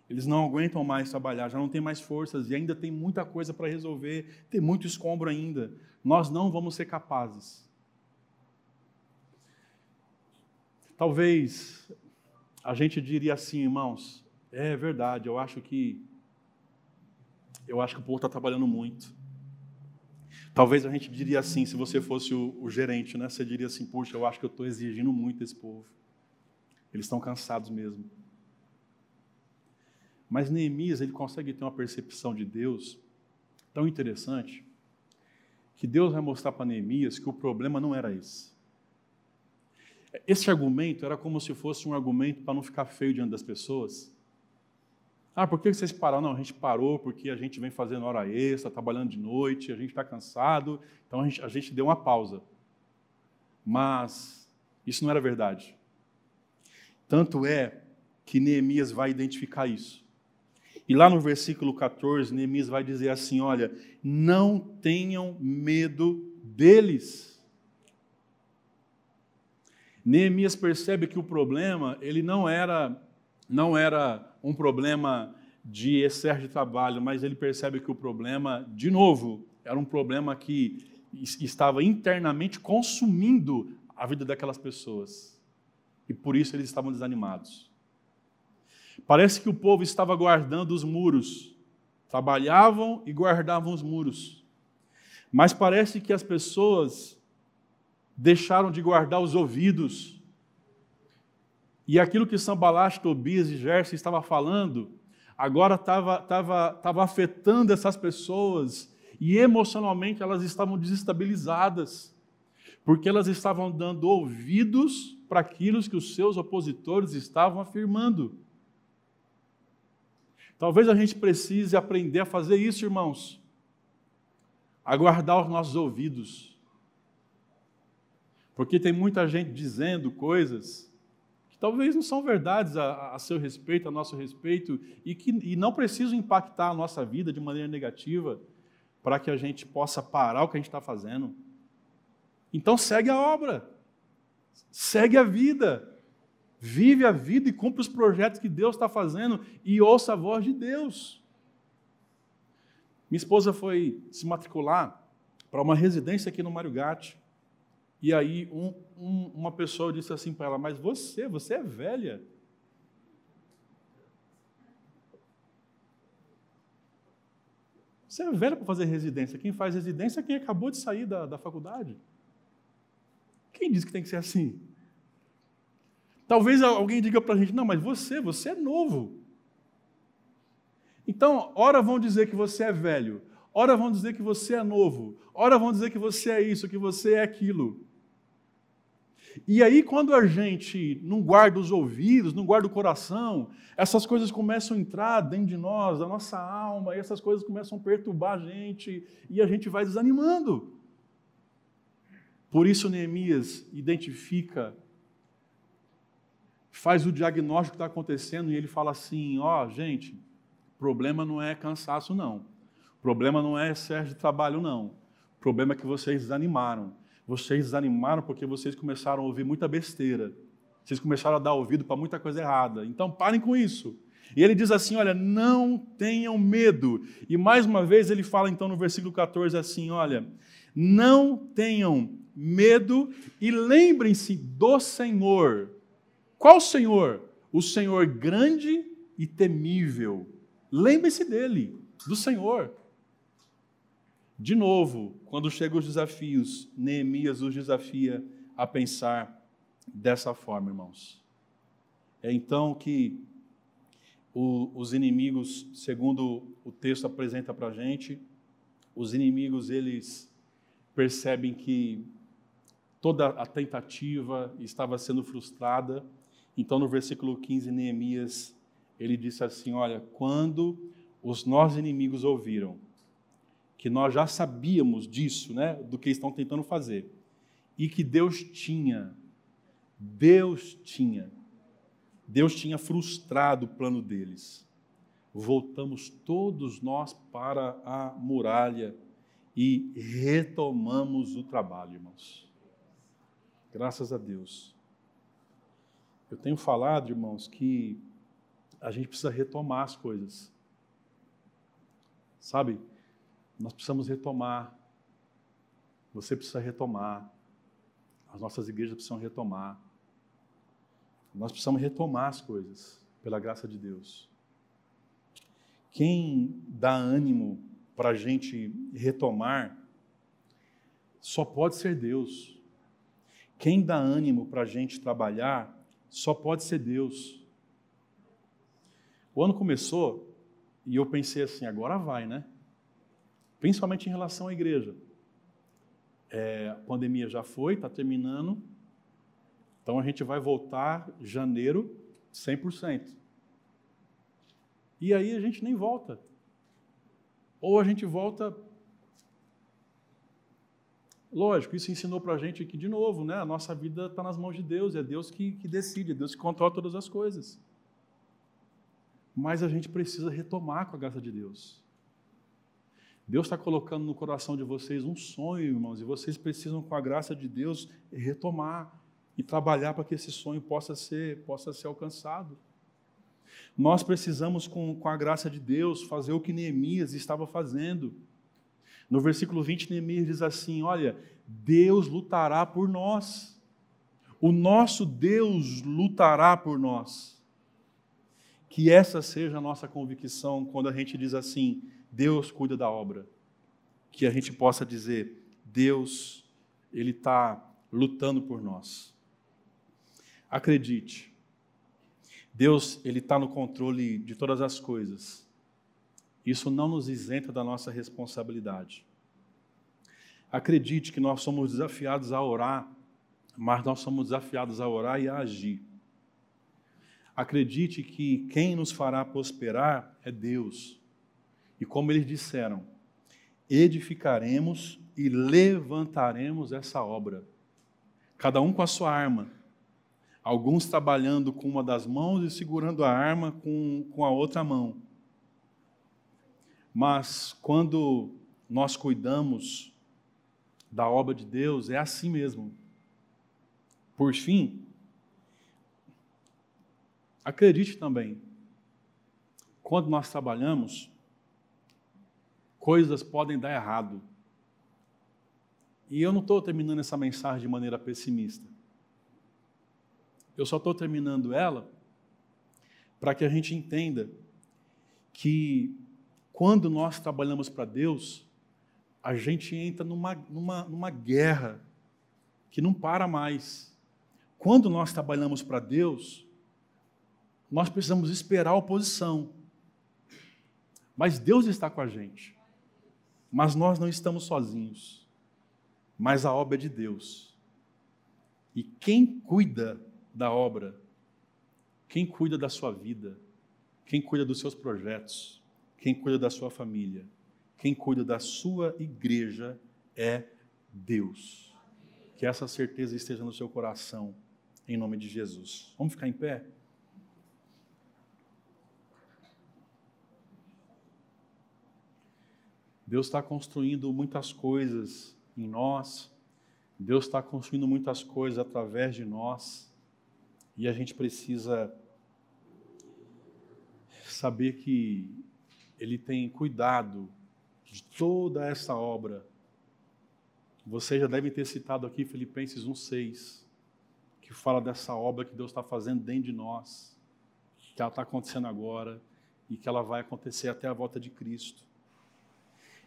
eles não aguentam mais trabalhar, já não tem mais forças e ainda tem muita coisa para resolver, tem muito escombro ainda. Nós não vamos ser capazes. Talvez a gente diria assim, irmãos, é verdade, eu acho que eu acho que o povo está trabalhando muito. Talvez a gente diria assim, se você fosse o, o gerente, né? Você diria assim, puxa, eu acho que eu estou exigindo muito desse povo. Eles estão cansados mesmo. Mas Neemias, ele consegue ter uma percepção de Deus tão interessante, que Deus vai mostrar para Neemias que o problema não era esse. Esse argumento era como se fosse um argumento para não ficar feio diante das pessoas, ah, por que vocês pararam? Não, a gente parou porque a gente vem fazendo hora extra, trabalhando de noite, a gente está cansado, então a gente, a gente deu uma pausa. Mas isso não era verdade. Tanto é que Neemias vai identificar isso. E lá no versículo 14, Neemias vai dizer assim: Olha, não tenham medo deles. Neemias percebe que o problema ele não era não era um problema de excesso de trabalho, mas ele percebe que o problema, de novo, era um problema que estava internamente consumindo a vida daquelas pessoas. e por isso eles estavam desanimados. Parece que o povo estava guardando os muros, trabalhavam e guardavam os muros. Mas parece que as pessoas deixaram de guardar os ouvidos. E aquilo que Sambalat, Tobias e Gerson estavam falando, agora estava tava, tava afetando essas pessoas e emocionalmente elas estavam desestabilizadas, porque elas estavam dando ouvidos para aquilo que os seus opositores estavam afirmando. Talvez a gente precise aprender a fazer isso, irmãos, a guardar os nossos ouvidos. Porque tem muita gente dizendo coisas talvez não são verdades a, a seu respeito, a nosso respeito, e que e não precisam impactar a nossa vida de maneira negativa para que a gente possa parar o que a gente está fazendo. Então segue a obra, segue a vida, vive a vida e cumpre os projetos que Deus está fazendo e ouça a voz de Deus. Minha esposa foi se matricular para uma residência aqui no Mário Gatti. E aí um, um, uma pessoa disse assim para ela, mas você, você é velha. Você é velha para fazer residência. Quem faz residência é quem acabou de sair da, da faculdade. Quem diz que tem que ser assim? Talvez alguém diga para a gente, não, mas você, você é novo. Então, ora vão dizer que você é velho, ora vão dizer que você é novo, ora vão dizer que você é isso, que você é aquilo. E aí, quando a gente não guarda os ouvidos, não guarda o coração, essas coisas começam a entrar dentro de nós, da nossa alma, e essas coisas começam a perturbar a gente, e a gente vai desanimando. Por isso, Neemias identifica, faz o diagnóstico que está acontecendo, e ele fala assim: ó, oh, gente, problema não é cansaço, não. Problema não é excesso de trabalho, não. O problema é que vocês desanimaram vocês desanimaram porque vocês começaram a ouvir muita besteira. Vocês começaram a dar ouvido para muita coisa errada. Então parem com isso. E ele diz assim: olha, não tenham medo. E mais uma vez ele fala então no versículo 14 assim: olha, não tenham medo e lembrem-se do Senhor. Qual Senhor? O Senhor grande e temível. Lembre-se dele, do Senhor. De novo, quando chegam os desafios, Neemias os desafia a pensar dessa forma, irmãos. É então que o, os inimigos, segundo o texto apresenta para a gente, os inimigos eles percebem que toda a tentativa estava sendo frustrada. Então, no versículo 15, Neemias ele disse assim: Olha, quando os nossos inimigos ouviram que nós já sabíamos disso, né, do que estão tentando fazer, e que Deus tinha, Deus tinha, Deus tinha frustrado o plano deles. Voltamos todos nós para a muralha e retomamos o trabalho, irmãos. Graças a Deus. Eu tenho falado, irmãos, que a gente precisa retomar as coisas. Sabe? Nós precisamos retomar. Você precisa retomar. As nossas igrejas precisam retomar. Nós precisamos retomar as coisas, pela graça de Deus. Quem dá ânimo para a gente retomar só pode ser Deus. Quem dá ânimo para a gente trabalhar só pode ser Deus. O ano começou e eu pensei assim: agora vai, né? Principalmente em relação à igreja. É, a pandemia já foi, está terminando, então a gente vai voltar janeiro 100%. E aí a gente nem volta. Ou a gente volta. Lógico, isso ensinou para a gente que, de novo, né, a nossa vida está nas mãos de Deus, é Deus que, que decide, é Deus que controla todas as coisas. Mas a gente precisa retomar com a graça de Deus. Deus está colocando no coração de vocês um sonho, irmãos, e vocês precisam, com a graça de Deus, retomar e trabalhar para que esse sonho possa ser, possa ser alcançado. Nós precisamos, com, com a graça de Deus, fazer o que Neemias estava fazendo. No versículo 20, Neemias diz assim: Olha, Deus lutará por nós. o nosso Deus lutará por nós. Que essa seja a nossa convicção quando a gente diz assim: Deus cuida da obra. Que a gente possa dizer: Deus, Ele está lutando por nós. Acredite, Deus, Ele está no controle de todas as coisas. Isso não nos isenta da nossa responsabilidade. Acredite que nós somos desafiados a orar mas nós somos desafiados a orar e a agir. Acredite que quem nos fará prosperar é Deus. E como eles disseram, edificaremos e levantaremos essa obra. Cada um com a sua arma. Alguns trabalhando com uma das mãos e segurando a arma com, com a outra mão. Mas quando nós cuidamos da obra de Deus, é assim mesmo. Por fim, acredite também, quando nós trabalhamos, coisas podem dar errado. E eu não estou terminando essa mensagem de maneira pessimista. Eu só estou terminando ela para que a gente entenda que quando nós trabalhamos para Deus, a gente entra numa, numa, numa guerra que não para mais. Quando nós trabalhamos para Deus, nós precisamos esperar a oposição. Mas Deus está com a gente. Mas nós não estamos sozinhos. Mas a obra é de Deus. E quem cuida da obra, quem cuida da sua vida, quem cuida dos seus projetos, quem cuida da sua família, quem cuida da sua igreja é Deus. Que essa certeza esteja no seu coração em nome de Jesus. Vamos ficar em pé? Deus está construindo muitas coisas em nós, Deus está construindo muitas coisas através de nós, e a gente precisa saber que Ele tem cuidado de toda essa obra. Você já deve ter citado aqui Filipenses 1,6 que fala dessa obra que Deus está fazendo dentro de nós, que ela está acontecendo agora e que ela vai acontecer até a volta de Cristo.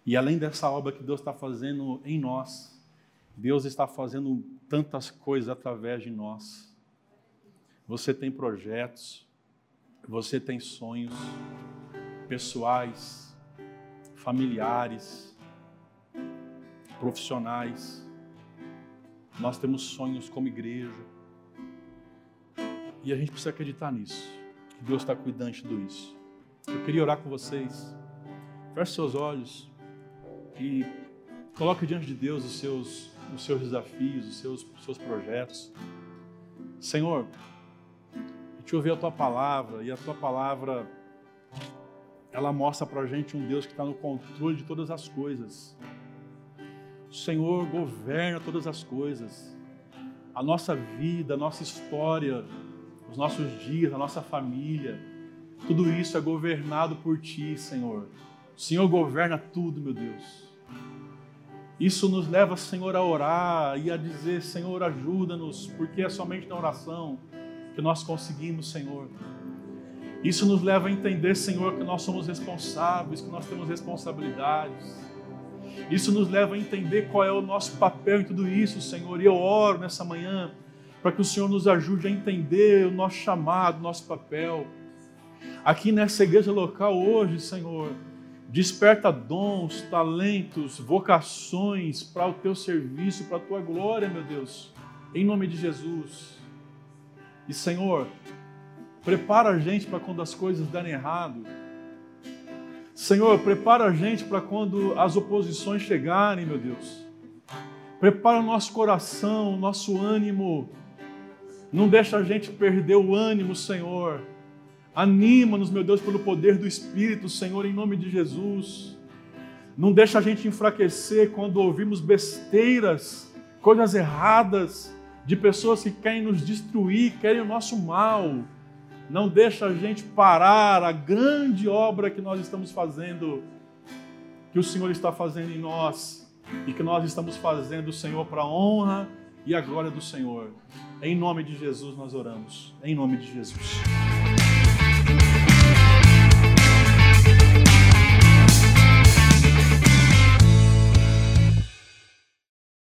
E além dessa obra que Deus está fazendo em nós, Deus está fazendo tantas coisas através de nós. Você tem projetos, você tem sonhos pessoais, familiares, profissionais. Nós temos sonhos como igreja. E a gente precisa acreditar nisso, que Deus está cuidando de tudo isso. Eu queria orar com vocês. Feche seus olhos e coloque diante de Deus os seus, os seus desafios, os seus, os seus projetos. Senhor, a gente ouviu a tua palavra e a tua palavra ela mostra para a gente um Deus que está no controle de todas as coisas. O Senhor governa todas as coisas. A nossa vida, a nossa história, os nossos dias, a nossa família. Tudo isso é governado por Ti, Senhor. O Senhor governa tudo, meu Deus. Isso nos leva, Senhor, a orar e a dizer: Senhor, ajuda-nos, porque é somente na oração que nós conseguimos, Senhor. Isso nos leva a entender, Senhor, que nós somos responsáveis, que nós temos responsabilidades. Isso nos leva a entender qual é o nosso papel em tudo isso, Senhor. E eu oro nessa manhã para que o Senhor nos ajude a entender o nosso chamado, nosso papel. Aqui nessa igreja local hoje, Senhor, desperta dons, talentos, vocações para o teu serviço, para a tua glória, meu Deus, em nome de Jesus. E Senhor, prepara a gente para quando as coisas derem errado. Senhor, prepara a gente para quando as oposições chegarem, meu Deus. Prepara o nosso coração, o nosso ânimo não deixa a gente perder o ânimo, Senhor. Anima-nos, meu Deus, pelo poder do Espírito, Senhor, em nome de Jesus. Não deixa a gente enfraquecer quando ouvimos besteiras, coisas erradas de pessoas que querem nos destruir, querem o nosso mal. Não deixa a gente parar a grande obra que nós estamos fazendo, que o Senhor está fazendo em nós e que nós estamos fazendo, Senhor, para a honra e a glória do Senhor Em nome de Jesus nós oramos. Em nome de Jesus.